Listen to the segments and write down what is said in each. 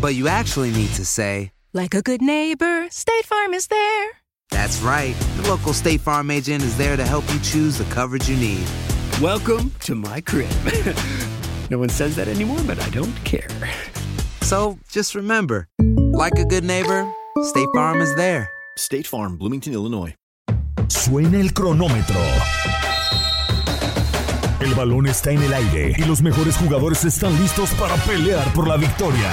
But you actually need to say, Like a good neighbor, State Farm is there. That's right. The local State Farm agent is there to help you choose the coverage you need. Welcome to my crib. no one says that anymore, but I don't care. So just remember, like a good neighbor, State Farm is there. State Farm, Bloomington, Illinois. Suena el cronómetro. El balón está en el aire y los mejores jugadores están listos para pelear por la victoria.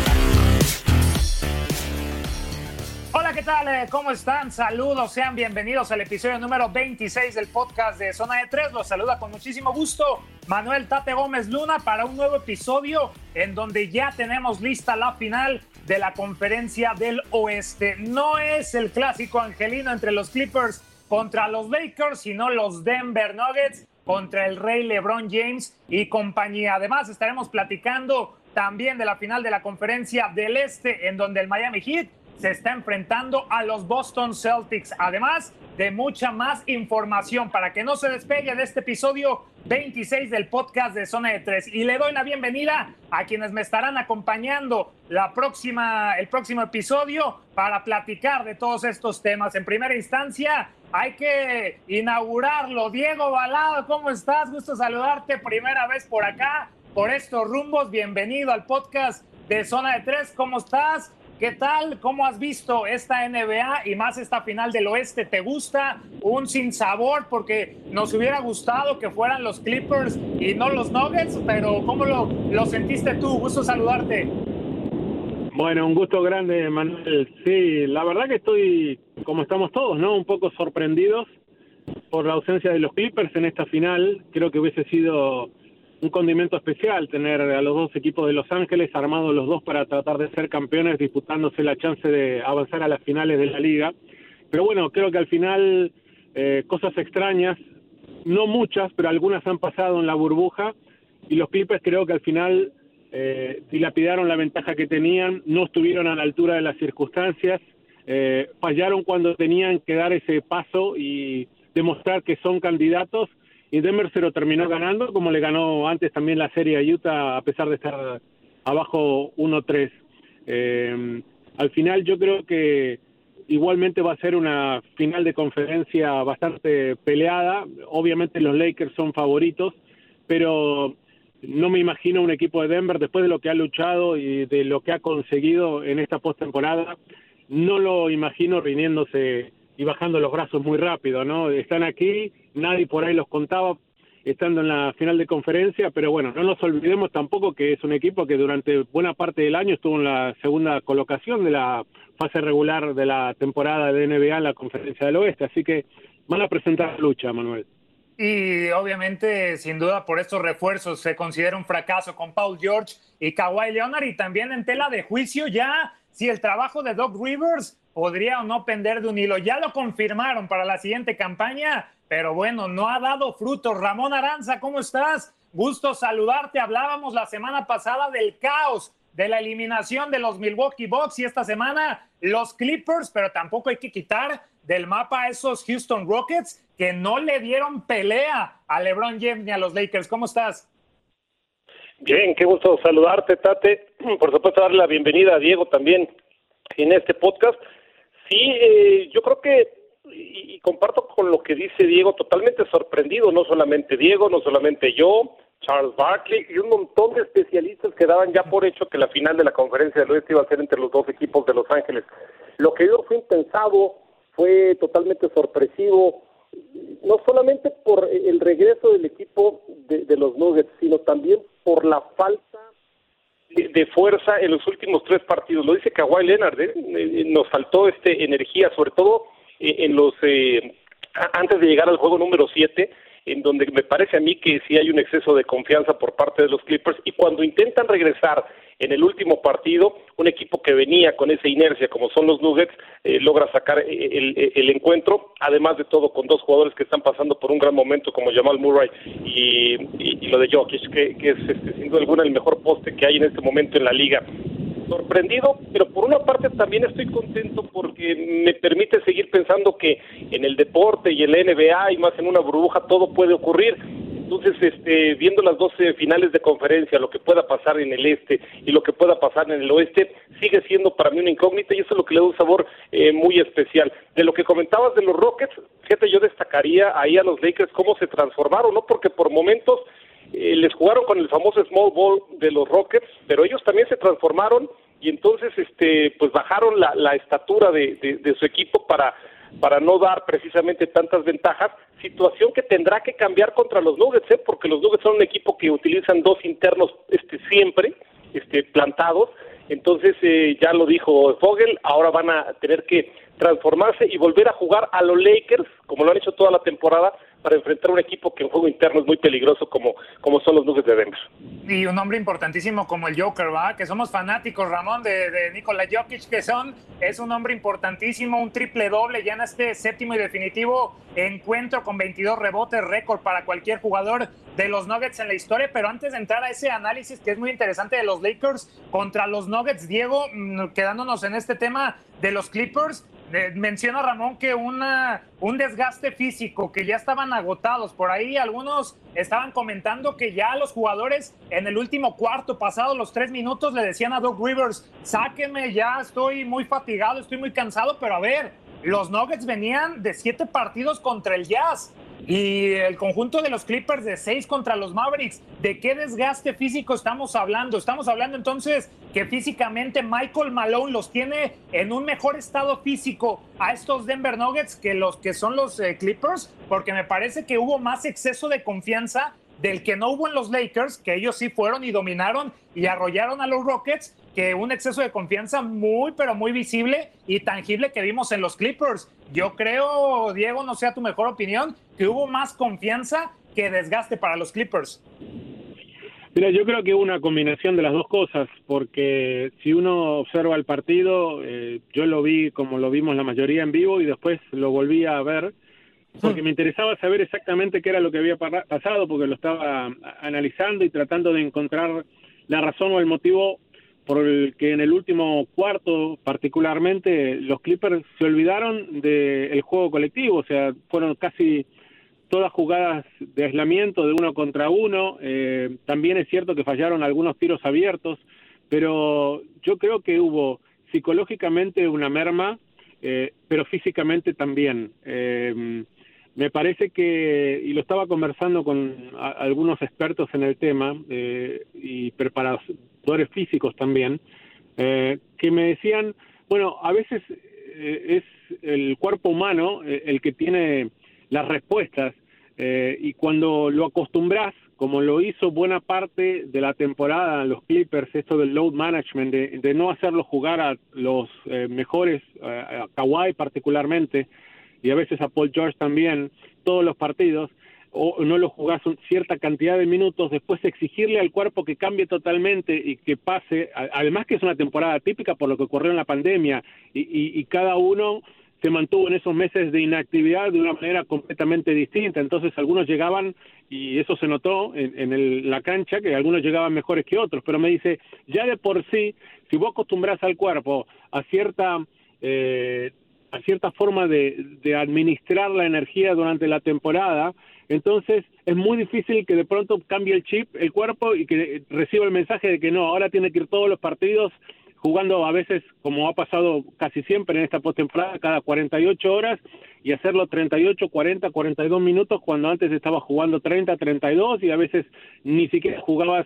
¿Qué tal? Eh, ¿Cómo están? Saludos, sean bienvenidos al episodio número 26 del podcast de Zona de Tres. Los saluda con muchísimo gusto Manuel Tate Gómez Luna para un nuevo episodio en donde ya tenemos lista la final de la conferencia del oeste. No es el clásico angelino entre los Clippers contra los Lakers, sino los Denver Nuggets contra el Rey LeBron James y compañía. Además, estaremos platicando también de la final de la conferencia del este, en donde el Miami Heat se está enfrentando a los Boston Celtics. Además de mucha más información para que no se despegue de este episodio 26 del podcast de Zona de Tres. Y le doy la bienvenida a quienes me estarán acompañando la próxima, el próximo episodio para platicar de todos estos temas. En primera instancia, hay que inaugurarlo. Diego Balado, ¿cómo estás? Gusto saludarte. Primera vez por acá, por estos rumbos. Bienvenido al podcast de Zona de Tres. ¿Cómo estás? ¿Qué tal? ¿Cómo has visto esta NBA y más esta final del oeste? ¿Te gusta un sinsabor? Porque nos hubiera gustado que fueran los Clippers y no los Nuggets, pero ¿cómo lo, lo sentiste tú? Gusto saludarte. Bueno, un gusto grande, Manuel. Sí, la verdad que estoy, como estamos todos, ¿no? Un poco sorprendidos por la ausencia de los Clippers en esta final. Creo que hubiese sido un condimento especial tener a los dos equipos de Los Ángeles armados los dos para tratar de ser campeones, disputándose la chance de avanzar a las finales de la liga. Pero bueno, creo que al final eh, cosas extrañas, no muchas, pero algunas han pasado en la burbuja y los Clippers creo que al final eh, dilapidaron la ventaja que tenían, no estuvieron a la altura de las circunstancias, eh, fallaron cuando tenían que dar ese paso y demostrar que son candidatos y Denver se lo terminó ganando, como le ganó antes también la serie a Utah, a pesar de estar abajo 1-3. Eh, al final yo creo que igualmente va a ser una final de conferencia bastante peleada. Obviamente los Lakers son favoritos, pero no me imagino un equipo de Denver después de lo que ha luchado y de lo que ha conseguido en esta postemporada. No lo imagino rindiéndose y bajando los brazos muy rápido, ¿no? Están aquí, nadie por ahí los contaba estando en la final de conferencia, pero bueno, no nos olvidemos tampoco que es un equipo que durante buena parte del año estuvo en la segunda colocación de la fase regular de la temporada de NBA en la conferencia del oeste, así que van a presentar lucha, Manuel. Y obviamente, sin duda, por estos refuerzos se considera un fracaso con Paul George y Kawhi Leonard y también en tela de juicio ya si el trabajo de Doc Rivers podría o no pender de un hilo. Ya lo confirmaron para la siguiente campaña, pero bueno, no ha dado frutos. Ramón Aranza, ¿cómo estás? Gusto saludarte. Hablábamos la semana pasada del caos de la eliminación de los Milwaukee Bucks y esta semana los Clippers, pero tampoco hay que quitar del mapa a esos Houston Rockets que no le dieron pelea a LeBron James ni a los Lakers. ¿Cómo estás? Bien, qué gusto saludarte, Tate. Por supuesto, darle la bienvenida a Diego también en este podcast. Sí, eh, yo creo que, y, comparto con lo que dice Diego, totalmente sorprendido, no solamente Diego, no solamente yo, Charles Barkley y un montón de especialistas que daban ya por hecho que la final de la conferencia del oeste iba a ser entre los dos equipos de Los Ángeles. Lo que yo fue impensado, fue totalmente sorpresivo, no solamente por el regreso del equipo de, los Nuggets, sino también por la falta de, fuerza en los últimos tres partidos. Lo dice Kawhi Leonard, ¿eh? Eh, nos faltó este energía, sobre todo eh, en los antes de llegar al juego número siete en donde me parece a mí que sí hay un exceso de confianza por parte de los Clippers y cuando intentan regresar en el último partido, un equipo que venía con esa inercia como son los Nuggets eh, logra sacar eh, el, encuentro, además de todo con dos jugadores que están pasando por un gran momento como Jamal Murray y, lo de Jokic, que, es este, sin duda alguna el mejor poste que hay en este momento en la liga sorprendido, pero por una parte también estoy contento porque me permite seguir pensando que en el deporte y en la NBA y más en una burbuja todo puede ocurrir. Entonces, este, viendo las 12 finales de conferencia, lo que pueda pasar en el este y lo que pueda pasar en el oeste, sigue siendo para mí una incógnita y eso es lo que le da un sabor eh, muy especial. De lo que comentabas de los Rockets, fíjate, yo destacaría ahí a los Lakers cómo se transformaron, ¿no? Porque por momentos eh, les jugaron con el famoso small ball de los Rockets, pero ellos también se transformaron y entonces este pues bajaron la, la estatura de, de, su equipo para para no dar precisamente tantas ventajas, situación que tendrá que cambiar contra los Nuggets, ¿eh? porque los Nuggets son un equipo que utilizan dos internos este siempre este plantados, entonces eh, ya lo dijo Fogel, ahora van a tener que transformarse y volver a jugar a los Lakers, como lo han hecho toda la temporada, para enfrentar un equipo que en juego interno es muy peligroso como, como son los Nuggets de Denver. Y un hombre importantísimo como el Joker, ¿va? Que somos fanáticos, Ramón, de, de Jokic, que son, es un hombre importantísimo, un triple doble ya en este séptimo y definitivo encuentro con 22 rebotes, récord para cualquier jugador de los Nuggets en la historia. Pero antes de entrar a ese análisis que es muy interesante de los Lakers contra los Nuggets, Diego, mm, quedándonos en este tema de los Clippers, menciona Ramón que una, un desgaste físico, que ya estaban agotados. Por ahí algunos estaban comentando que ya los jugadores en el último cuarto, pasado los tres minutos, le decían a Doug Rivers, sáqueme, ya estoy muy fatigado, estoy muy cansado, pero a ver, los Nuggets venían de siete partidos contra el Jazz. Y el conjunto de los Clippers de seis contra los Mavericks, ¿de qué desgaste físico estamos hablando? Estamos hablando entonces que físicamente Michael Malone los tiene en un mejor estado físico a estos Denver Nuggets que los que son los eh, Clippers, porque me parece que hubo más exceso de confianza del que no hubo en los Lakers, que ellos sí fueron y dominaron y arrollaron a los Rockets, que un exceso de confianza muy, pero muy visible y tangible que vimos en los Clippers. Yo creo, Diego, no sea tu mejor opinión, que hubo más confianza que desgaste para los Clippers. Mira, yo creo que hubo una combinación de las dos cosas, porque si uno observa el partido, eh, yo lo vi como lo vimos la mayoría en vivo y después lo volví a ver porque me interesaba saber exactamente qué era lo que había pasado, porque lo estaba analizando y tratando de encontrar la razón o el motivo por el que en el último cuarto particularmente los Clippers se olvidaron del juego colectivo, o sea, fueron casi todas jugadas de aislamiento de uno contra uno, eh, también es cierto que fallaron algunos tiros abiertos, pero yo creo que hubo psicológicamente una merma, eh, pero físicamente también. Eh, me parece que, y lo estaba conversando con algunos expertos en el tema eh, y físicos también, eh, que me decían, bueno, a veces eh, es el cuerpo humano el que tiene las respuestas y cuando lo acostumbras, como lo hizo buena parte de la temporada los Clippers, esto del load management, de, de no hacerlo jugar a los mejores, a Kawhi particularmente, y a veces a Paul George también, todos los partidos, o no lo jugás cierta cantidad de minutos, después exigirle al cuerpo que cambie totalmente y que pase, además que es una temporada típica por lo que ocurrió en la pandemia y, y cada uno se mantuvo en esos meses de inactividad de una manera completamente distinta. Entonces algunos llegaban, y eso se notó en, en la cancha, que algunos llegaban mejores que otros, pero me dice, ya de por sí, si vos acostumbras al cuerpo a cierta... Eh, a cierta forma de, de administrar la energía durante la temporada, entonces es muy difícil que de pronto cambie el chip, el cuerpo y que reciba el mensaje de que no, ahora tiene que ir todos los partidos jugando a veces, como ha pasado casi siempre en esta postemporada, cada 48 horas y hacerlo 38, 40, 42 minutos cuando antes estaba jugando 30, 32 y a veces ni siquiera jugabas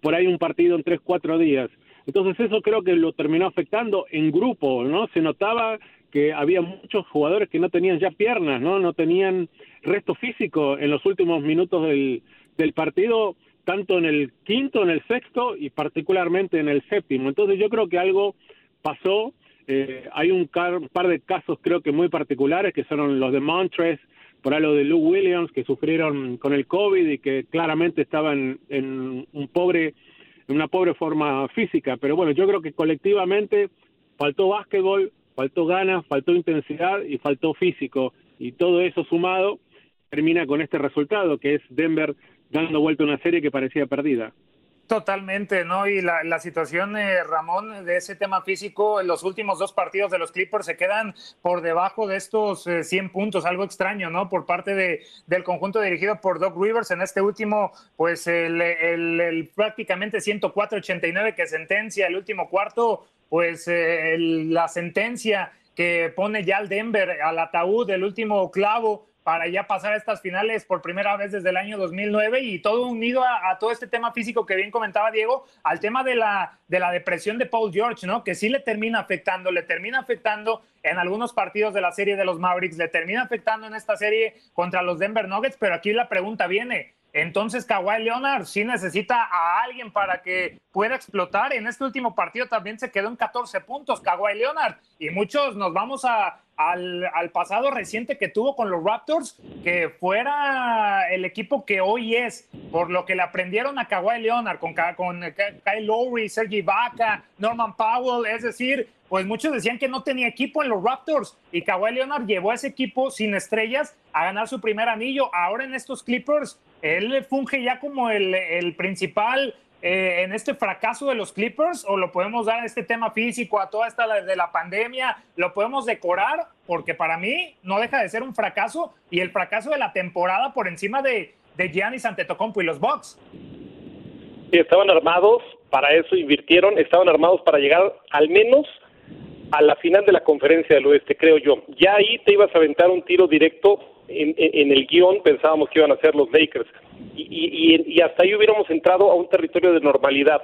por ahí un partido en 3, 4 días. Entonces eso creo que lo terminó afectando en grupo, ¿no? Se notaba que había muchos jugadores que no tenían ya piernas, ¿no? No tenían resto físico en los últimos minutos del, del partido tanto en el quinto, en el sexto y particularmente en el séptimo. Entonces yo creo que algo pasó. Eh, hay un par de casos creo que muy particulares que son los de Montres, por lo de Lou Williams que sufrieron con el COVID y que claramente estaban en un pobre en una pobre forma física, pero bueno, yo creo que colectivamente faltó básquetbol, faltó ganas, faltó intensidad y faltó físico y todo eso sumado termina con este resultado que es Denver dando vuelta a una serie que parecía perdida. Totalmente, ¿no? Y la, la situación, eh, Ramón, de ese tema físico, en los últimos dos partidos de los Clippers se quedan por debajo de estos 100 eh, puntos, algo extraño, ¿no? Por parte de, del conjunto dirigido por Doc Rivers. En este último, pues el, el, el prácticamente 104-89 que sentencia el último cuarto, pues eh, la sentencia que pone ya al Denver al ataúd del último clavo para ya pasar a estas finales por primera vez desde el año 2009 y todo unido a, todo este tema físico que bien comentaba Diego, al tema de la, de la depresión de Paul George, ¿no? Que sí le termina afectando, le termina afectando en algunos partidos de la serie de los Mavericks, le termina afectando en esta serie contra los Denver Nuggets, pero aquí la pregunta viene, entonces Kawhi Leonard sí necesita a alguien para que pueda explotar. En este último partido también se quedó en 14 puntos Kawhi Leonard y muchos nos vamos a, al, pasado reciente que tuvo con los Raptors, que fuera el equipo que hoy es, por lo que le aprendieron a Kawhi Leonard, con, con Kyle Lowry, Sergi Vaca, Norman Powell, es decir, pues muchos decían que no tenía equipo en los Raptors y Kawhi Leonard llevó a ese equipo sin estrellas a ganar su primer anillo. Ahora en estos Clippers, él funge ya como el, principal eh, en este fracaso de los Clippers o lo podemos dar a este tema físico, a toda esta de la pandemia, lo podemos decorar porque para mí no deja de ser un fracaso y el fracaso de la temporada por encima de, de Giannis Antetokounmpo y los Bucks. Estaban armados, para eso invirtieron, estaban armados para llegar al menos a la final de la conferencia del oeste, creo yo. Ya ahí te ibas a aventar un tiro directo en, el guion, pensábamos que iban a ser los Lakers. Y, y, y, hasta ahí hubiéramos entrado a un territorio de normalidad.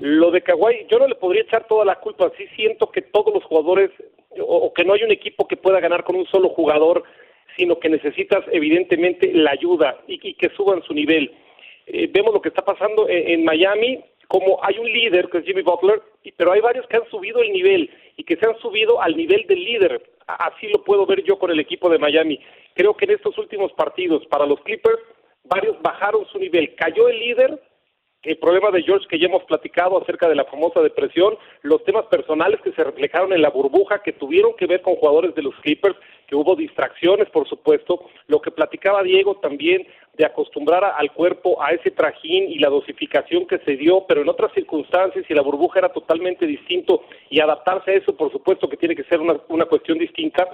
Lo de Kawhi, yo no le podría echar toda la culpa. Sí siento que todos los jugadores, o, que no hay un equipo que pueda ganar con un solo jugador, sino que necesitas evidentemente la ayuda y, que suban su nivel. Eh, vemos lo que está pasando en, en Miami, como hay un líder que es Jimmy Butler, pero hay varios que han subido el nivel y que se han subido al nivel del líder. Así lo puedo ver yo con el equipo de Miami. Creo que en estos últimos partidos para los Clippers, varios bajaron su nivel. Cayó el líder, el problema de George que ya hemos platicado acerca de la famosa depresión, los temas personales que se reflejaron en la burbuja, que tuvieron que ver con jugadores de los Clippers, que hubo distracciones, por supuesto, lo que platicaba Diego también de acostumbrar al cuerpo a ese trajín y la dosificación que se dio, pero en otras circunstancias y la burbuja era totalmente distinto y adaptarse a eso, por supuesto que tiene que ser una, una cuestión distinta.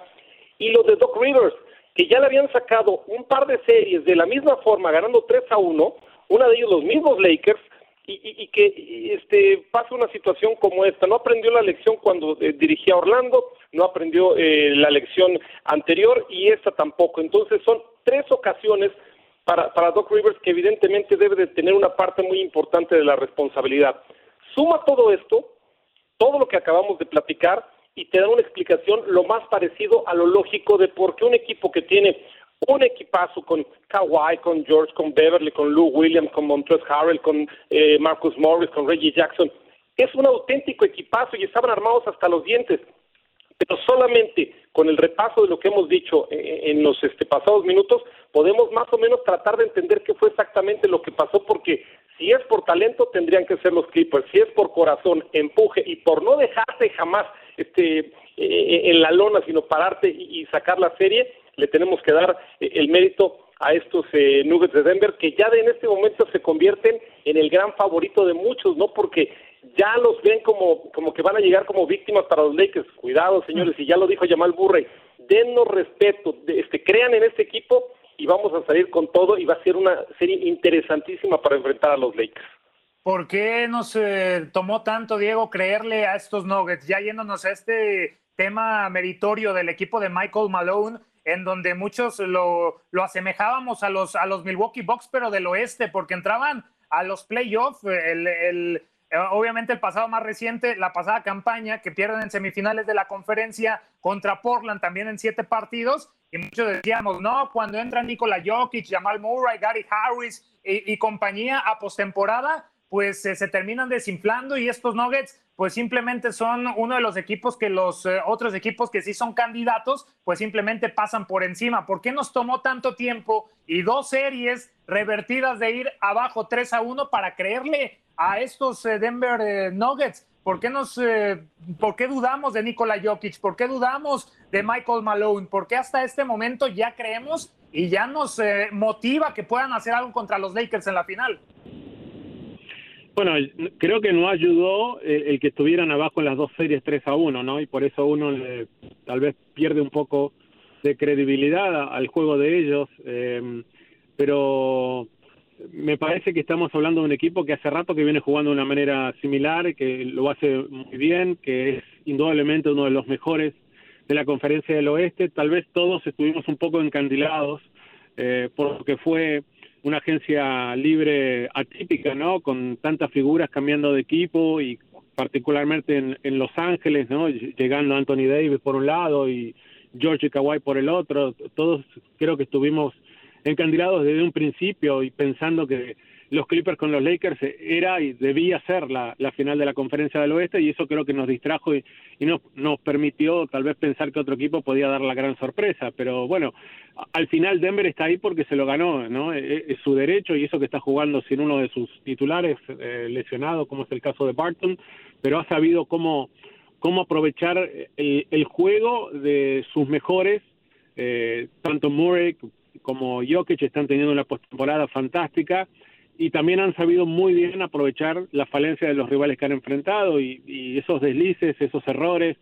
Y lo de Doc Rivers, que ya le habían sacado un par de series de la misma forma, ganando 3 a 1, una de ellos los mismos Lakers, y, que este pasa una situación como esta. No aprendió la lección cuando eh, dirigía Orlando, no aprendió eh, la lección anterior y esta tampoco. Entonces son tres ocasiones para, para Doc Rivers que evidentemente debe de tener una parte muy importante de la responsabilidad. Suma todo esto, todo lo que acabamos de platicar, y te da una explicación lo más parecido a lo lógico de por qué un equipo que tiene un equipazo con Kawhi, con George, con Beverly, con Lou Williams, con Montrezl Harrell, con eh, Marcus Morris, con Reggie Jackson. Es un auténtico equipazo y estaban armados hasta los dientes. pero solamente con el repaso de lo que hemos dicho en los este, pasados minutos podemos más o menos tratar de entender qué fue exactamente lo que pasó porque si es por talento tendrían que ser los Clippers, si es por corazón, empuje y por no dejarte jamás este eh, en la lona sino pararte y, sacar la serie, le tenemos que dar eh, el mérito a estos eh, Nuggets de Denver que ya de en este momento se convierten en el gran favorito de muchos, ¿no? Porque ya los ven como, como que van a llegar como víctimas para los Lakers. Cuidado, señores, y ya lo dijo Jamal Burrey, dennos respeto, este, crean en este equipo y vamos a salir con todo y va a ser una serie interesantísima para enfrentar a los Lakers. ¿Por qué nos eh, tomó tanto, Diego, creerle a estos Nuggets? Ya yéndonos a este tema meritorio del equipo de Michael Malone, en donde muchos lo, asemejábamos a los, a los Milwaukee Bucks, pero del oeste, porque entraban a los playoffs, el, eh, obviamente el pasado más reciente, la pasada campaña, que pierden en semifinales de la conferencia contra Portland también en siete partidos, y muchos decíamos, no, cuando entra Nikola Jokic, Jamal Murray, Gary Harris y, compañía a postemporada, pues se terminan desinflando y estos Nuggets pues simplemente son uno de los equipos que los eh, otros equipos que sí son candidatos pues simplemente pasan por encima. ¿Por qué nos tomó tanto tiempo y dos series revertidas de ir abajo 3 a 1 para creerle a estos eh, Denver eh, Nuggets? ¿Por qué, nos, ¿Por qué dudamos de Nikola Jokic? ¿Por qué dudamos de Michael Malone? ¿Por qué hasta este momento ya creemos y ya nos motiva que puedan hacer algo contra los Lakers en la final? Bueno, creo que no ayudó el, que estuvieran abajo en las dos series 3 a 1, ¿no? Y por eso uno tal vez pierde un poco de credibilidad al juego de ellos. pero me parece que estamos hablando de un equipo que hace rato que viene jugando de una manera similar, que lo hace muy bien, que es indudablemente uno de los mejores de la conferencia del oeste. Tal vez todos estuvimos un poco encandilados eh, porque fue una agencia libre atípica, ¿no? Con tantas figuras cambiando de equipo y particularmente en, Los Ángeles, ¿no? Llegando Anthony Davis por un lado y George Kawhi por el otro. Todos creo que estuvimos encandilados desde un principio y pensando que los Clippers con los Lakers era y debía ser la, final de la conferencia del oeste y eso creo que nos distrajo y, nos, nos permitió tal vez pensar que otro equipo podía dar la gran sorpresa. Pero bueno, al final Denver está ahí porque se lo ganó, ¿no? E, e, es, su derecho y eso que está jugando sin uno de sus titulares eh, lesionado, como es el caso de Barton, pero ha sabido cómo, cómo aprovechar el, el juego de sus mejores, eh, tanto Murray como Jokic están teniendo una postemporada fantástica y también han sabido muy bien aprovechar la falencia de los rivales que han enfrentado y, esos deslices, esos errores,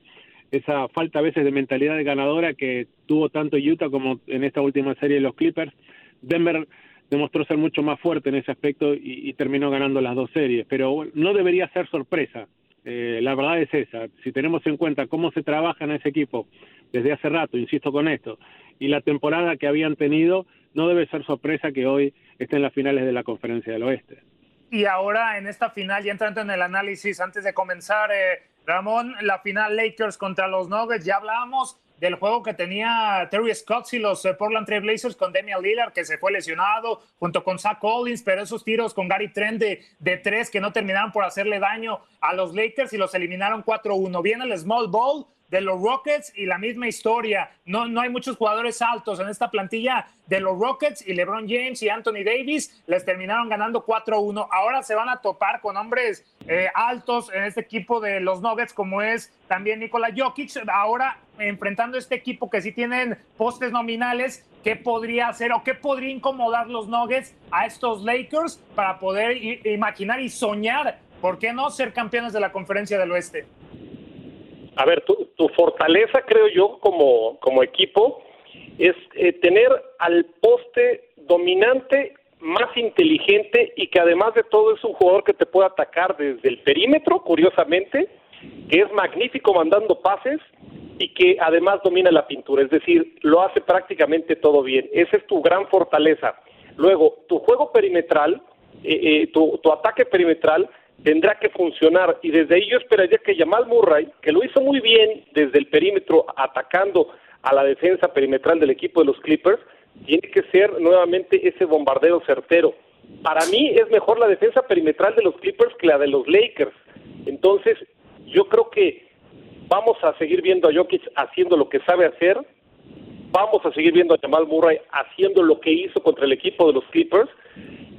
esa falta a veces de mentalidad ganadora que tuvo tanto Utah como en esta última serie de los Clippers. Denver demostró ser mucho más fuerte en ese aspecto y, terminó ganando las dos series, pero no debería ser sorpresa. Eh, la verdad es esa. Si tenemos en cuenta cómo se trabaja en ese equipo desde hace rato, insisto con esto, y la temporada que habían tenido, no debe ser sorpresa que hoy estén en las finales de la Conferencia del Oeste. Y ahora en esta final, ya entrando en el análisis, antes de comenzar, eh, Ramón, la final Lakers contra los Nuggets, ya hablábamos del juego que tenía Terry Scott y los eh, Portland Trail Blazers con Damian Lillard, que se fue lesionado, junto con Zach Collins, pero esos tiros con Gary Trent de, de tres que no terminaron por hacerle daño a los Lakers y los eliminaron 4-1. Viene el Small Ball, de los Rockets y la misma historia. No, no hay muchos jugadores altos en esta plantilla de los Rockets y LeBron James y Anthony Davis les terminaron ganando 4-1. Ahora se van a topar con hombres eh, altos en este equipo de los Nuggets como es también Nikola Jokic. Ahora enfrentando este equipo que sí tienen postes nominales, ¿qué podría hacer o qué podría incomodar los Nuggets a estos Lakers para poder imaginar y soñar, ¿por qué no ser campeones de la conferencia del oeste? A ver, tu, tu fortaleza, creo yo, como, como equipo, es eh, tener al poste dominante más inteligente y que además de todo es un jugador que te puede atacar desde el perímetro, curiosamente, que es magnífico mandando pases y que además domina la pintura, es decir, lo hace prácticamente todo bien. Esa es tu gran fortaleza. Luego, tu juego perimetral, eh, eh, tu, tu ataque perimetral, tendrá que funcionar y desde ahí yo esperaría que Jamal Murray, que lo hizo muy bien desde el perímetro atacando a la defensa perimetral del equipo de los Clippers, tiene que ser nuevamente ese bombardeo certero. Para mí es mejor la defensa perimetral de los Clippers que la de los Lakers. Entonces, yo creo que vamos a seguir viendo a Jokic haciendo lo que sabe hacer, vamos a seguir viendo a Jamal Murray haciendo lo que hizo contra el equipo de los Clippers.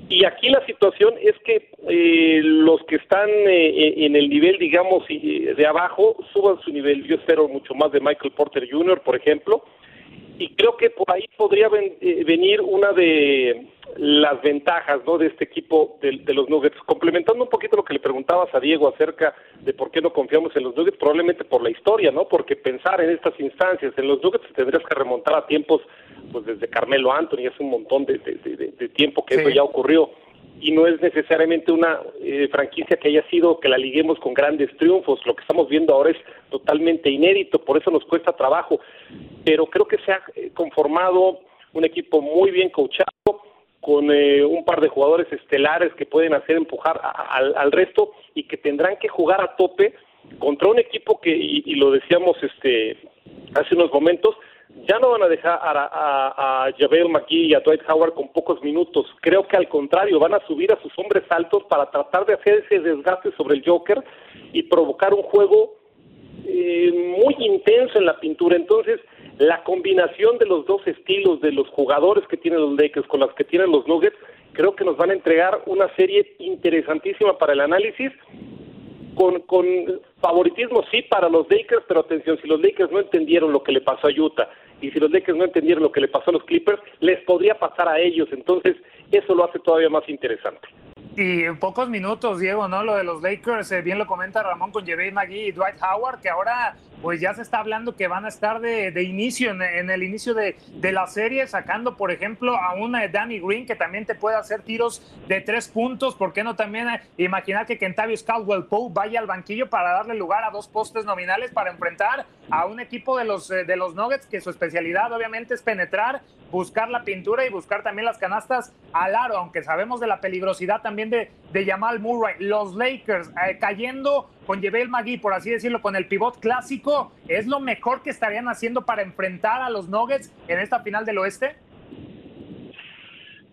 Y aquí la situación es que eh, los que están eh, en el nivel, digamos, de abajo, suban su nivel. Yo espero mucho más de Michael Porter Jr., por ejemplo. Y creo que por ahí podría eh, venir una de las ventajas ¿no? de este equipo de, de, los Nuggets. Complementando un poquito lo que le preguntabas a Diego acerca de por qué no confiamos en los Nuggets, probablemente por la historia, ¿no? Porque pensar en estas instancias, en los Nuggets tendrías que remontar a tiempos, pues desde Carmelo Anthony, hace un montón de, de tiempo que eso ya ocurrió. Y no es necesariamente una eh, franquicia que haya sido que la liguemos con grandes triunfos. Lo que estamos viendo ahora es totalmente inédito, por eso nos cuesta trabajo. Pero creo que se ha eh, conformado un equipo muy bien coachado, con eh, un par de jugadores estelares que pueden hacer empujar al resto y que tendrán que jugar a tope contra un equipo que, y, lo decíamos este hace unos momentos, ya no van a dejar a, a, a Javel McGee y a Dwight Howard con pocos minutos. Creo que al contrario, van a subir a sus hombres altos para tratar de hacer ese desgaste sobre el Joker y provocar un juego eh, muy intenso en la pintura. Entonces, la combinación de los dos estilos de los jugadores que tienen los Lakers con los que tienen los Nuggets, creo que nos van a entregar una serie interesantísima para el análisis. Con, con favoritismo sí para los Lakers, pero atención, si los Lakers no entendieron lo que le pasó a Utah y si los Lakers no entendieron lo que le pasó a los Clippers, les podría pasar a ellos, entonces eso lo hace todavía más interesante. Y en pocos minutos, Diego, ¿no? Lo de los Lakers, eh, bien lo comenta Ramón con J.B. McGee y Dwight Howard, que ahora pues ya se está hablando que van a estar de, inicio, en, el inicio de, la serie, sacando, por ejemplo, a una Danny Green, que también te puede hacer tiros de tres puntos. ¿Por qué no también eh, imaginar que Kentavious Caldwell Pope vaya al banquillo para darle lugar a dos postes nominales para enfrentar a un equipo de los, eh, de los Nuggets, que su especialidad obviamente es penetrar, buscar la pintura y buscar también las canastas al aro, aunque sabemos de la peligrosidad también de, de Jamal Murray. Los Lakers eh, cayendo con Jebel Magui, por así decirlo, con el pivot clásico, ¿es lo mejor que estarían haciendo para enfrentar a los Nuggets en esta final del oeste?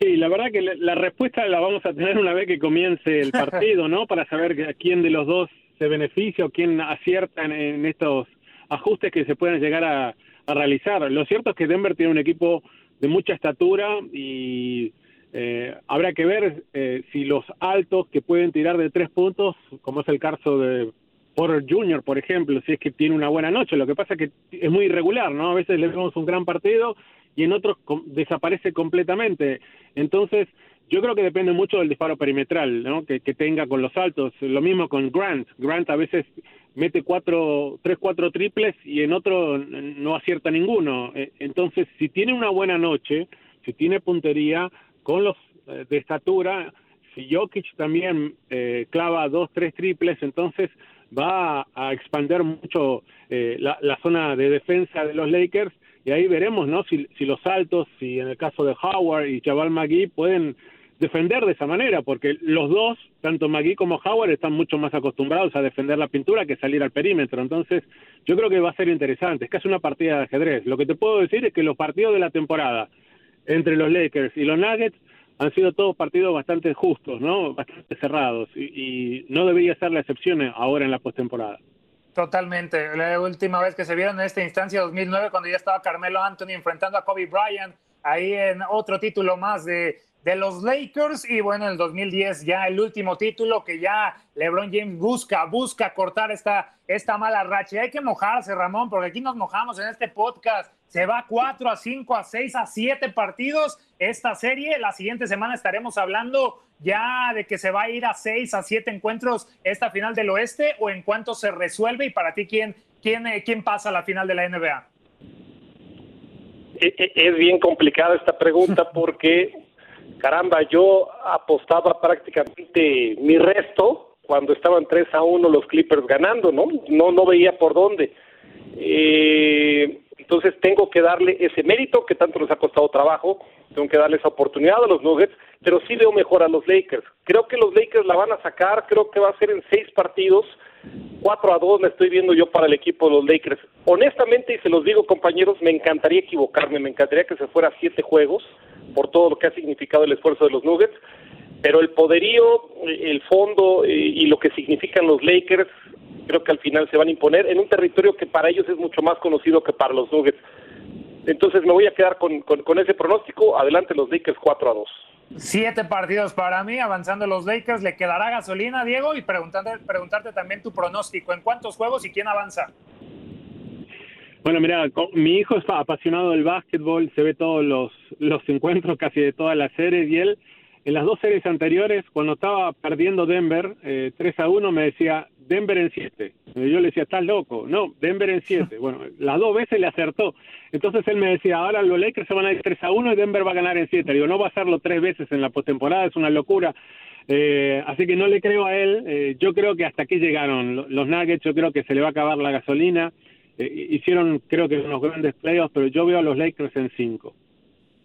Sí, la verdad que la, respuesta la vamos a tener una vez que comience el partido, ¿no? Para saber a quién de los dos se beneficia o quién acierta en, estos ajustes que se pueden llegar a, a realizar. Lo cierto es que Denver tiene un equipo de mucha estatura y eh, habrá que ver eh, si los altos que pueden tirar de tres puntos, como es el caso de Porter Jr., por ejemplo, si es que tiene una buena noche. Lo que pasa es que es muy irregular, ¿no? A veces le vemos un gran partido y en otros desaparece completamente. Entonces, yo creo que depende mucho del disparo perimetral, ¿no? Que, que tenga con los altos. Lo mismo con Grant. Grant a veces mete cuatro, tres, cuatro triples y en otro no acierta ninguno. Eh, entonces, si tiene una buena noche, si tiene puntería, con los eh, de estatura, si Jokic también eh, clava dos, tres triples, entonces va a, expandir mucho eh, la, zona de defensa de los Lakers y ahí veremos no si, los altos, si en el caso de Howard y Jabal McGee pueden defender de esa manera, porque los dos, tanto McGee como Howard, están mucho más acostumbrados a defender la pintura que salir al perímetro. Entonces, yo creo que va a ser interesante. Es casi una partida de ajedrez. Lo que te puedo decir es que los partidos de la temporada, entre los Lakers y los Nuggets han sido todos partidos bastante justos, ¿no? Bastante cerrados y, no debería ser la excepción ahora en la postemporada. Totalmente. La última vez que se vieron en esta instancia, 2009, cuando ya estaba Carmelo Anthony enfrentando a Kobe Bryant, ahí en otro título más de, de los Lakers y bueno, en el 2010 ya el último título que ya LeBron James busca, busca cortar esta, esta mala racha. Y hay que mojarse, Ramón, porque aquí nos mojamos en este podcast. Se va 4 a 5 a 6 a 7 partidos esta serie. La siguiente semana estaremos hablando ya de que se va a ir a 6 a 7 encuentros esta final del oeste o en cuanto se resuelve y para ti quién, quién, eh, quién pasa a la final de la NBA. E, e, es bien complicada esta pregunta porque, caramba, yo apostaba prácticamente mi resto cuando estaban 3 a 1 los Clippers ganando, ¿no? No, no veía por dónde. Eh, entonces tengo que darle ese mérito que tanto nos ha costado trabajo, tengo que darle esa oportunidad a los Nuggets, pero sí veo mejor a los Lakers. Creo que los Lakers la van a sacar, creo que va a ser en seis partidos, cuatro a dos me estoy viendo yo para el equipo de los Lakers. Honestamente, y se los digo compañeros, me encantaría equivocarme, me encantaría que se fuera siete juegos por todo lo que ha significado el esfuerzo de los Nuggets, pero el poderío, el fondo eh, y lo que significan los Lakers creo que al final se van a imponer en un territorio que para ellos es mucho más conocido que para los Nuggets. Entonces me voy a quedar con, con, ese pronóstico. Adelante los Lakers 4 a 2. Siete partidos para mí, avanzando los Lakers. ¿Le quedará gasolina, Diego? Y preguntarte, preguntarte también tu pronóstico. ¿En cuántos juegos y quién avanza? Bueno, mira, mi hijo es apasionado del básquetbol, se ve todos los, los encuentros casi de todas las series y él en las dos series anteriores, cuando estaba perdiendo Denver eh, 3 a 1, me decía Denver en 7. Yo le decía, estás loco. No, Denver en 7. Bueno, las dos veces le acertó. Entonces él me decía, ahora los Lakers se van a ir 3 a 1 y Denver va a ganar en 7. Digo, no va a hacerlo tres veces en la postemporada, es una locura. Eh, así que no le creo a él. Eh, yo creo que hasta aquí llegaron los Nuggets. Yo creo que se le va a acabar la gasolina. Eh, hicieron, creo que, unos grandes playoffs, pero yo veo a los Lakers en 5.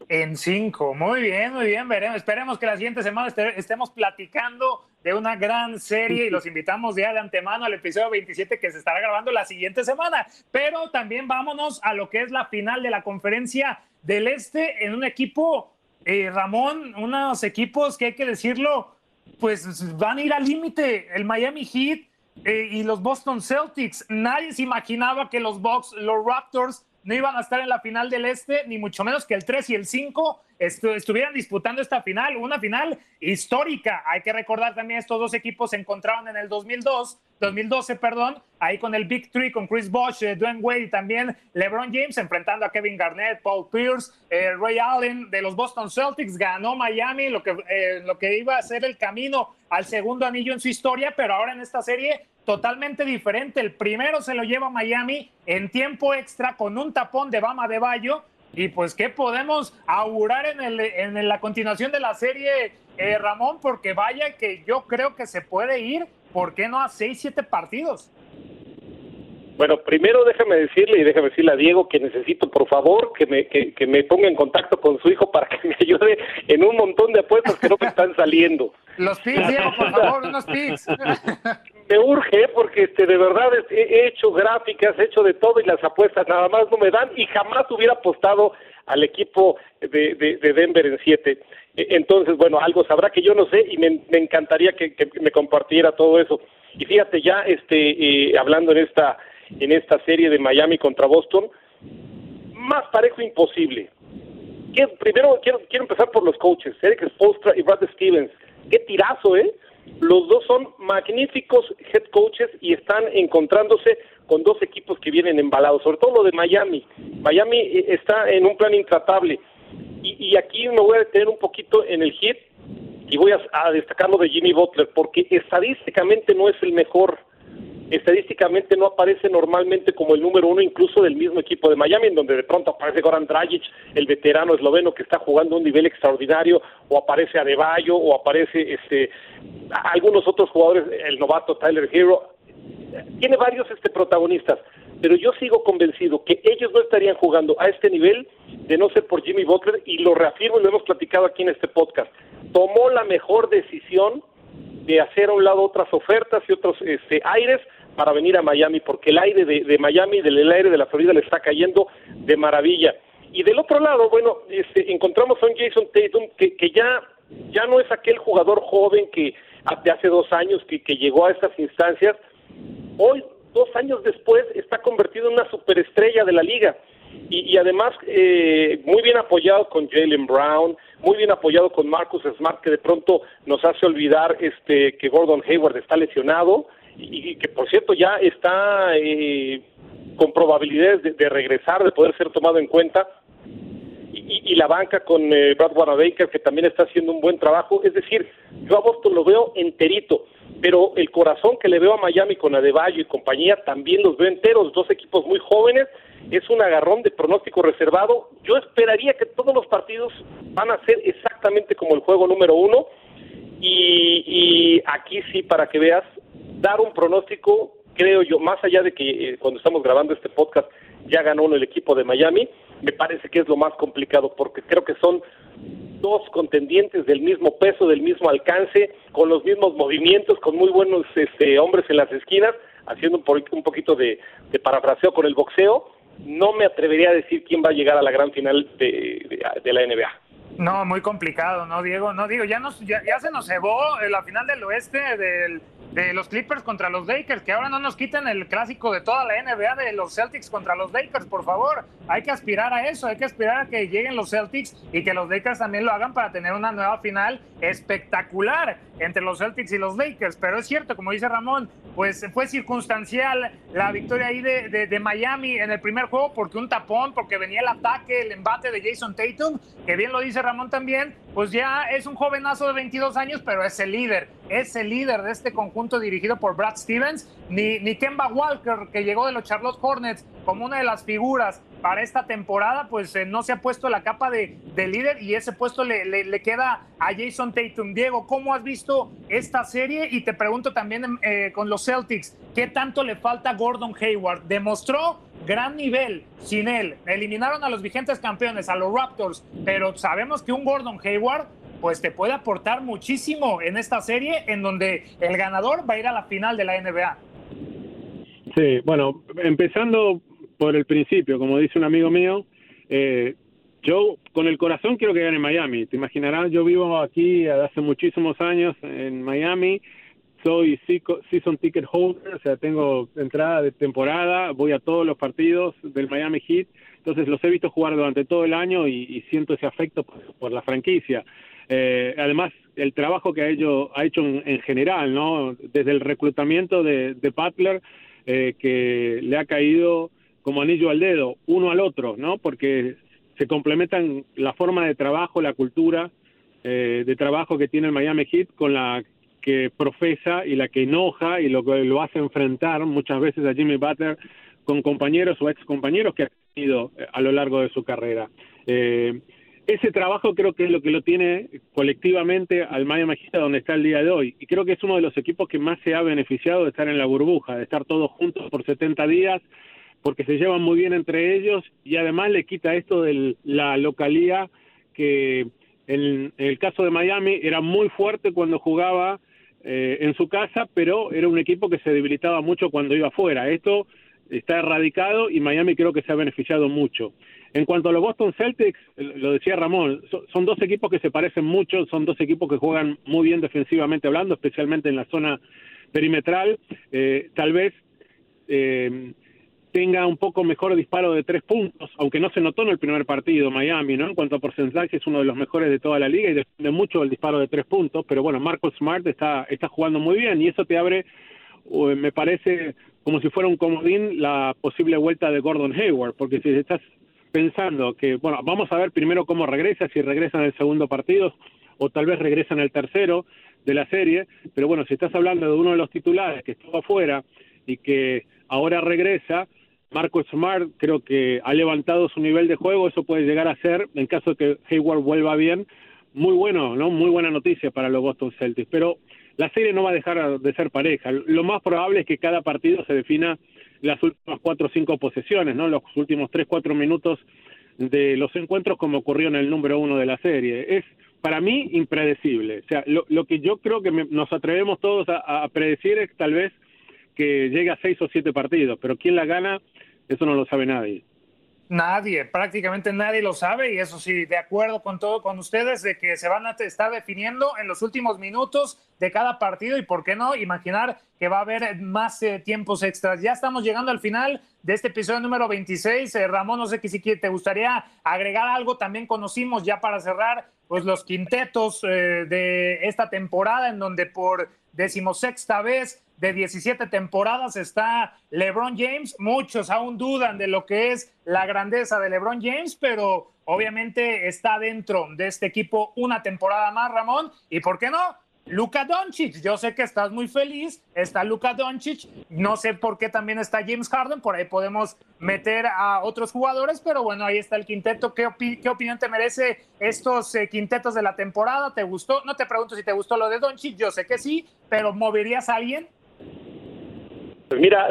En cinco, muy bien, muy bien, veremos. Esperemos que la siguiente semana estemos platicando de una gran serie y los invitamos ya de antemano al episodio 27 que se estará grabando la siguiente semana. Pero también vámonos a lo que es la final de la conferencia del Este en un equipo, eh, Ramón, unos equipos que hay que decirlo, pues van a ir al límite. El Miami Heat eh, y los Boston Celtics. Nadie se imaginaba que los Bucks, los Raptors no iban a estar en la final del Este, ni mucho menos que el 3 y el 5 estuvieran disputando esta final, una final histórica. Hay que recordar también estos dos equipos se encontraron en el 2002, 2012, perdón, ahí con el Big Three, con Chris Bosh, eh, Dwayne Wade y también LeBron James enfrentando a Kevin Garnett, Paul Pierce, eh, Ray Allen de los Boston Celtics, ganó Miami, lo que, eh, lo que iba a ser el camino al segundo anillo en su historia, pero ahora en esta serie totalmente diferente. El primero se lo lleva Miami en tiempo extra con un tapón de Bama de Bayo. Y pues, ¿qué podemos augurar en, la continuación de la serie, eh, Ramón? Porque vaya que yo creo que se puede ir, ¿por qué no a seis, siete partidos? Bueno, primero déjame decirle y déjame decirle a Diego que necesito, por favor, que me, que, que me ponga en contacto con su hijo para que me ayude en un montón de apuestas que no me están saliendo. Los pics, Diego, por favor, unos pics. Me urge porque este, de verdad he hecho gráficas, he hecho de todo y las apuestas nada más no me dan y jamás hubiera apostado al equipo de, de, Denver en siete. E, entonces, bueno, algo sabrá que yo no sé y me, encantaría que, que, me compartiera todo eso. Y fíjate ya, este, eh, hablando en esta en esta serie de Miami contra Boston, más parejo imposible. primero quiero, quiero empezar por los coaches, Eric Spolstra y Brad Stevens. Qué tirazo, ¿eh? Los dos son magníficos head coaches y están encontrándose con dos equipos que vienen embalados, sobre todo lo de Miami. Miami eh, está en un plan intratable. Y, aquí me voy a detener un poquito en el hit y voy a, a destacar lo de Jimmy Butler, porque estadísticamente no es el mejor estadísticamente no aparece normalmente como el número uno incluso del mismo equipo de Miami, en donde de pronto aparece Goran Dragic, el veterano esloveno que está jugando a un nivel extraordinario, o aparece Adebayo, o aparece este algunos otros jugadores, el novato Tyler Hero. Tiene varios este protagonistas, pero yo sigo convencido que ellos no estarían jugando a este nivel de no ser por Jimmy Butler, y lo reafirmo y lo hemos platicado aquí en este podcast. Tomó la mejor decisión de hacer a un lado otras ofertas y otros este, aires para venir a Miami, porque el aire de, de Miami, del aire de la Florida le está cayendo de maravilla. Y del otro lado, bueno, este, encontramos a un Jason Tatum que, que ya, ya no es aquel jugador joven que de hace dos años que, llegó a estas instancias. Hoy, dos años después, está convertido en una superestrella de la liga. Y, y además, eh, muy bien apoyado con Jalen Brown, muy bien apoyado con Marcus Smart, que de pronto nos hace olvidar este que Gordon Hayward está lesionado y, que por cierto ya está eh, con probabilidades de, regresar, de poder ser tomado en cuenta. Y, la banca con eh, Brad Wanamaker, que también está haciendo un buen trabajo. Es decir, yo a Boston lo veo enterito, pero el corazón que le veo a Miami con Adebayo y compañía también los veo enteros. Dos equipos muy jóvenes, es un agarrón de pronóstico reservado. Yo esperaría que todos los partidos van a ser exactamente como el juego número uno. Y, y aquí sí, para que veas, dar un pronóstico, creo yo, más allá de que eh, cuando estamos grabando este podcast ya ganó el equipo de Miami, me parece que es lo más complicado porque creo que son dos contendientes del mismo peso, del mismo alcance, con los mismos movimientos, con muy buenos este, hombres en las esquinas, haciendo un, un poquito de, parafraseo con el boxeo. No me atrevería a decir quién va a llegar a la gran final de, de la NBA. No, muy complicado, ¿no, Diego? No, digo, ya, nos, ya, ya se nos cebó la final del oeste del de los Clippers contra los Lakers, que ahora no nos quiten el clásico de toda la NBA de los Celtics contra los Lakers, por favor. Hay que aspirar a eso, hay que aspirar a que lleguen los Celtics y que los Lakers también lo hagan para tener una nueva final espectacular entre los Celtics y los Lakers. Pero es cierto, como dice Ramón, pues fue circunstancial la victoria ahí de, de, Miami en el primer juego porque un tapón, porque venía el ataque, el embate de Jason Tatum, que bien lo dice Ramón también, pues ya es un jovenazo de 22 años, pero es el líder, es el líder de este conjunto dirigido por Brad Stevens, ni, ni Walker, que llegó de los Charlotte Hornets como una de las figuras para esta temporada, pues eh, no se ha puesto la capa de, líder y ese puesto le, le, queda a Jason Tatum. Diego, ¿cómo has visto esta serie? Y te pregunto también eh, con los Celtics, ¿qué tanto le falta a Gordon Hayward? Demostró gran nivel sin él. Eliminaron a los vigentes campeones, a los Raptors, pero sabemos que un Gordon Hayward pues te puede aportar muchísimo en esta serie en donde el ganador va a ir a la final de la NBA. Sí, bueno, empezando por el principio, como dice un amigo mío, eh, yo con el corazón quiero que gane Miami. Te imaginarás, yo vivo aquí hace muchísimos años en Miami, soy season ticket holder, o sea, tengo entrada de temporada, voy a todos los partidos del Miami Heat, entonces los he visto jugar durante todo el año y, siento ese afecto por, la franquicia. Eh, además, el trabajo que ha hecho, ha hecho en, general, ¿no? Desde el reclutamiento de, de Butler, eh, que le ha caído como anillo al dedo, uno al otro, ¿no? Porque se complementan la forma de trabajo, la cultura eh, de trabajo que tiene el Miami Heat con la que profesa y la que enoja y lo que lo hace enfrentar muchas veces a Jimmy Butler con compañeros o ex compañeros que ha tenido eh, a lo largo de su carrera. Eh, ese trabajo creo que es lo que lo tiene colectivamente al Miami Heat donde está el día de hoy. Y creo que es uno de los equipos que más se ha beneficiado de estar en la burbuja, de estar todos juntos por 70 días, porque se llevan muy bien entre ellos y además le quita esto de la localía que en, el caso de Miami era muy fuerte cuando jugaba eh, en su casa, pero era un equipo que se debilitaba mucho cuando iba afuera. Esto está erradicado y Miami creo que se ha beneficiado mucho. En cuanto a los Boston Celtics, lo decía Ramón, son dos equipos que se parecen mucho, son dos equipos que juegan muy bien defensivamente hablando, especialmente en la zona perimetral. Eh, tal vez eh, tenga un poco mejor disparo de tres puntos, aunque no se notó en el primer partido Miami, ¿no? En cuanto a porcentaje es uno de los mejores de toda la liga y depende mucho del disparo de tres puntos, pero bueno, Marcos Smart está, está jugando muy bien y eso te abre, me parece, como si fuera un comodín, la posible vuelta de Gordon Hayward, porque si estás pensando que, bueno, vamos a ver primero cómo regresa, si regresa en el segundo partido o tal vez regresa en el tercero de la serie, pero bueno, si estás hablando de uno de los titulares que estuvo afuera y que ahora regresa, Marco Smart creo que ha levantado su nivel de juego, eso puede llegar a ser, en caso de que Hayward vuelva bien, muy bueno, ¿no? Muy buena noticia para los Boston Celtics, pero la serie no va a dejar de ser pareja. Lo más probable es que cada partido se defina las últimas cuatro o cinco posesiones, ¿no? Los últimos tres, cuatro minutos de los encuentros como ocurrió en el número uno de la serie. Es para mí impredecible. O sea, lo, que yo creo que nos atrevemos todos a, a predecir es tal vez que llegue a seis o siete partidos, pero quién la gana eso no lo sabe nadie. Nadie, prácticamente nadie lo sabe y eso sí, de acuerdo con todo con ustedes de que se van a estar definiendo en los últimos minutos de cada partido y por qué no imaginar que va a haber más eh, tiempos extras. Ya estamos llegando al final de este episodio número 26. Eh, Ramón, no sé si te gustaría agregar algo. También conocimos ya para cerrar pues los quintetos eh, de esta temporada en donde por decimosexta vez de 17 temporadas está LeBron James. Muchos aún dudan de lo que es la grandeza de LeBron James, pero obviamente está dentro de este equipo una temporada más, Ramón. ¿Y por qué no? Luka Doncic, yo sé que estás muy feliz, está Luka Doncic, no sé por qué también está James Harden, por ahí podemos meter a otros jugadores, pero bueno, ahí está el quinteto. ¿Qué, qué opinión te merece estos eh, quintetos de la temporada? ¿Te gustó? No te pregunto si te gustó lo de Doncic, yo sé que sí, pero ¿moverías a alguien? Pues mira,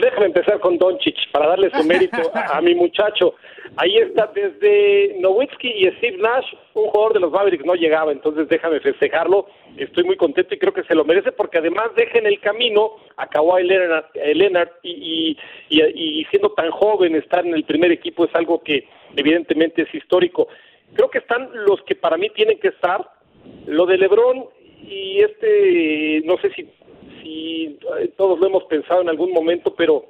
déjame empezar con Doncic para darle su mérito a, mi muchacho. Ahí está desde Nowitzki y Steve Nash, un jugador de los Mavericks no llegaba, entonces déjame festejarlo. Estoy muy contento y creo que se lo merece porque además deja en el camino a Kawhi Leonard, eh, y, y, siendo tan joven estar en el primer equipo es algo que evidentemente es histórico. Creo que están los que para mí tienen que estar. Lo de LeBron y este, no sé si y eh, todos lo hemos pensado en algún momento, pero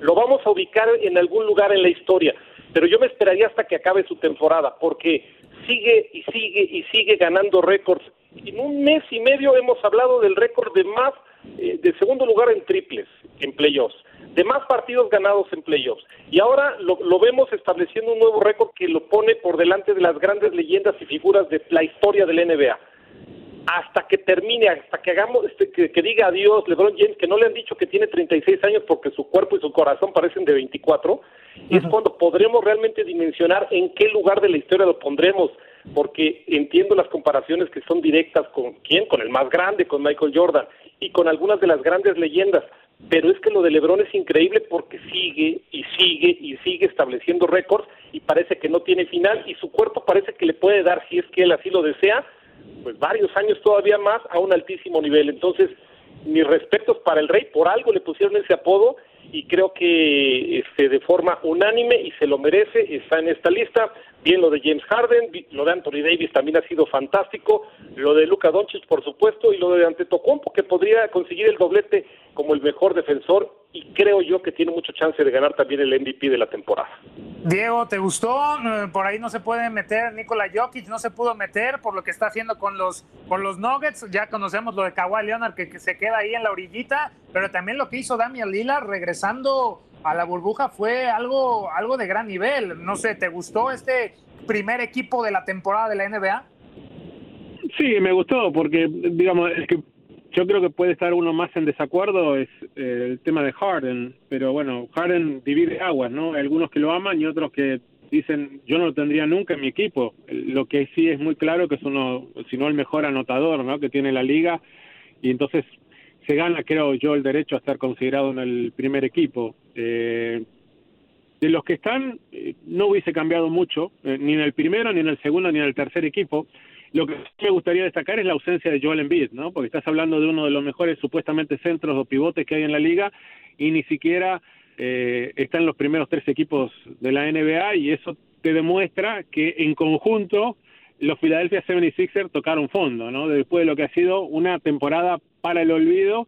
lo vamos a ubicar en algún lugar en la historia. Pero yo me esperaría hasta que acabe su temporada, porque sigue y sigue y sigue ganando récords. En un mes y medio hemos hablado del récord de más, eh, de segundo lugar en triples, en playoffs, de más partidos ganados en playoffs. Y ahora lo, lo vemos estableciendo un nuevo récord que lo pone por delante de las grandes leyendas y figuras de la historia del NBA hasta que termine, hasta que hagamos, este, que, diga adiós LeBron James, que no le han dicho que tiene 36 años porque su cuerpo y su corazón parecen de 24, es cuando podremos realmente dimensionar en qué lugar de la historia lo pondremos, porque entiendo las comparaciones que son directas con quién, con el más grande, con Michael Jordan y con algunas de las grandes leyendas, pero es que lo de LeBron es increíble porque sigue y sigue y sigue estableciendo récords y parece que no tiene final y su cuerpo parece que le puede dar, si es que él así lo desea, pues varios años todavía más a un altísimo nivel. Entonces, mis respetos para el Rey, por algo le pusieron ese apodo y creo que este, de forma unánime y se lo merece, está en esta lista. Bien lo de James Harden, lo de Anthony Davis también ha sido fantástico, lo de Luka Doncic por supuesto y lo de Antetokounmpo que podría conseguir el doblete como el mejor defensor y creo yo que tiene mucha chance de ganar también el MVP de la temporada. Diego, ¿te gustó? Eh, por ahí no se puede meter Nikola Jokic, no se pudo meter por lo que está haciendo con los, con los Nuggets. Ya conocemos lo de Kawhi Leonard que, que se queda ahí en la orillita, pero también lo que hizo Damian Lillard regresando a la burbuja fue algo, algo de gran nivel. No sé, ¿te gustó este primer equipo de la temporada de la NBA? Sí, me gustó porque, digamos, es que yo creo que puede estar uno más en desacuerdo es eh, el tema de Harden, pero bueno, Harden divide aguas, ¿no? Algunos que lo aman y otros que dicen yo no lo tendría nunca en mi equipo. Lo que sí es muy claro que es uno, si no el mejor anotador, ¿no? Que tiene la liga y entonces se gana, creo yo, el derecho a estar considerado en el primer equipo. Eh, de los que están, eh, no hubiese cambiado mucho, eh, ni en el primero, ni en el segundo, ni en el tercer equipo. Lo que me gustaría destacar es la ausencia de Joel Embiid, ¿no? Porque estás hablando de uno de los mejores supuestamente centros o pivotes que hay en la liga y ni siquiera eh, está en los primeros tres equipos de la NBA y eso te demuestra que en conjunto los Philadelphia 76ers tocaron fondo, ¿no? Después de lo que ha sido una temporada para el olvido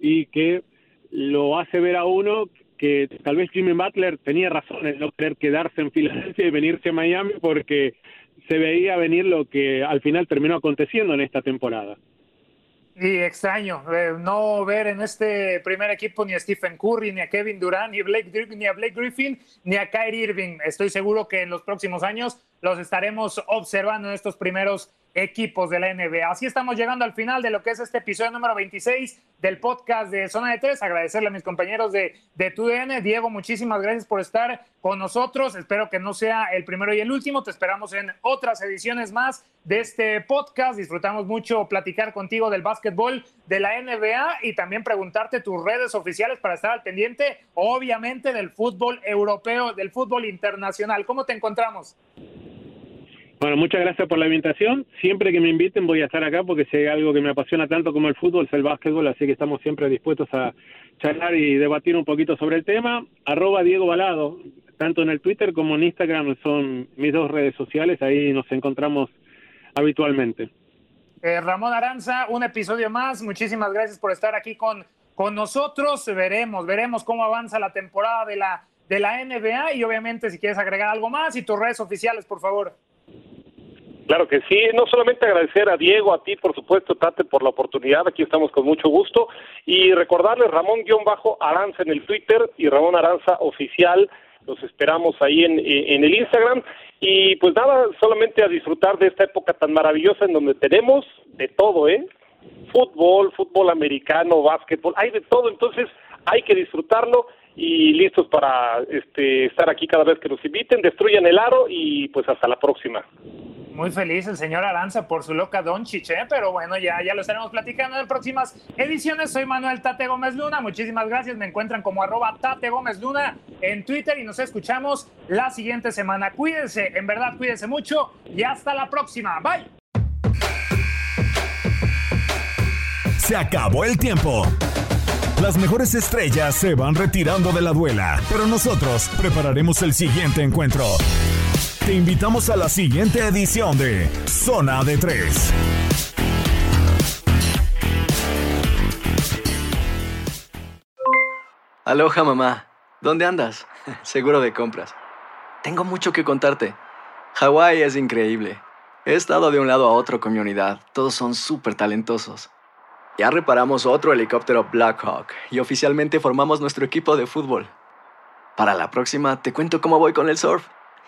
y que lo hace ver a uno que tal vez Jimmy Butler tenía razón en no querer quedarse en Filadelfia y venirse a Miami porque se veía venir lo que al final terminó aconteciendo en esta temporada. Y extraño eh, no ver en este primer equipo ni a Stephen Curry, ni a Kevin Durant, ni a Blake, ni a Blake Griffin, ni a Kyrie Irving. Estoy seguro que en los próximos años los estaremos observando en estos primeros equipos de la NBA. Así estamos llegando al final de lo que es este episodio número 26 del podcast de Zona de Tres. Agradecerle a mis compañeros de, de TUDN. Diego, muchísimas gracias por estar con nosotros. Espero que no sea el primero y el último. Te esperamos en otras ediciones más de este podcast. Disfrutamos mucho platicar contigo del básquetbol de la NBA y también preguntarte tus redes oficiales para estar al pendiente, obviamente, del fútbol europeo, del fútbol internacional. ¿Cómo te encontramos? Bueno, muchas gracias por la invitación. Siempre que me inviten voy a estar acá porque hay algo que me apasiona tanto como el fútbol, es el básquetbol, así que estamos siempre dispuestos a charlar y debatir un poquito sobre el tema. Arroba Diego Balado, tanto en el Twitter como en Instagram son mis dos redes sociales, ahí nos encontramos habitualmente. Eh, Ramón Aranza, un episodio más. Muchísimas gracias por estar aquí con, con nosotros. Veremos, veremos cómo avanza la temporada de la, de la NBA y obviamente si quieres agregar algo más y tus redes oficiales, por favor. Claro que sí, no solamente agradecer a Diego, a ti por supuesto, Tate, por la oportunidad, aquí estamos con mucho gusto, y recordarles Ramón-Aranza en el Twitter y Ramón Aranza Oficial, los esperamos ahí en, en el Instagram, y pues nada, solamente a disfrutar de esta época tan maravillosa en donde tenemos de todo, ¿eh? Fútbol, fútbol americano, básquetbol, hay de todo, entonces hay que disfrutarlo y listos para este, estar aquí cada vez que nos inviten, destruyan el aro y pues hasta la próxima. Muy feliz el señor Aranza por su loca Don Chiche, pero bueno, ya, ya lo estaremos platicando en próximas ediciones. Soy Manuel Tate Gómez Luna, muchísimas gracias. Me encuentran como arroba Tate Gómez Luna en Twitter y nos escuchamos la siguiente semana. Cuídense, en verdad, cuídense mucho y hasta la próxima. Bye. Se acabó el tiempo. Las mejores estrellas se van retirando de la duela, pero nosotros prepararemos el siguiente encuentro. Te invitamos a la siguiente edición de Zona de Tres. Aloha mamá. ¿Dónde andas? Seguro de compras. Tengo mucho que contarte. Hawái es increíble. He estado de un lado a otro con mi unidad. Todos son súper talentosos. Ya reparamos otro helicóptero Blackhawk y oficialmente formamos nuestro equipo de fútbol. Para la próxima te cuento cómo voy con el surf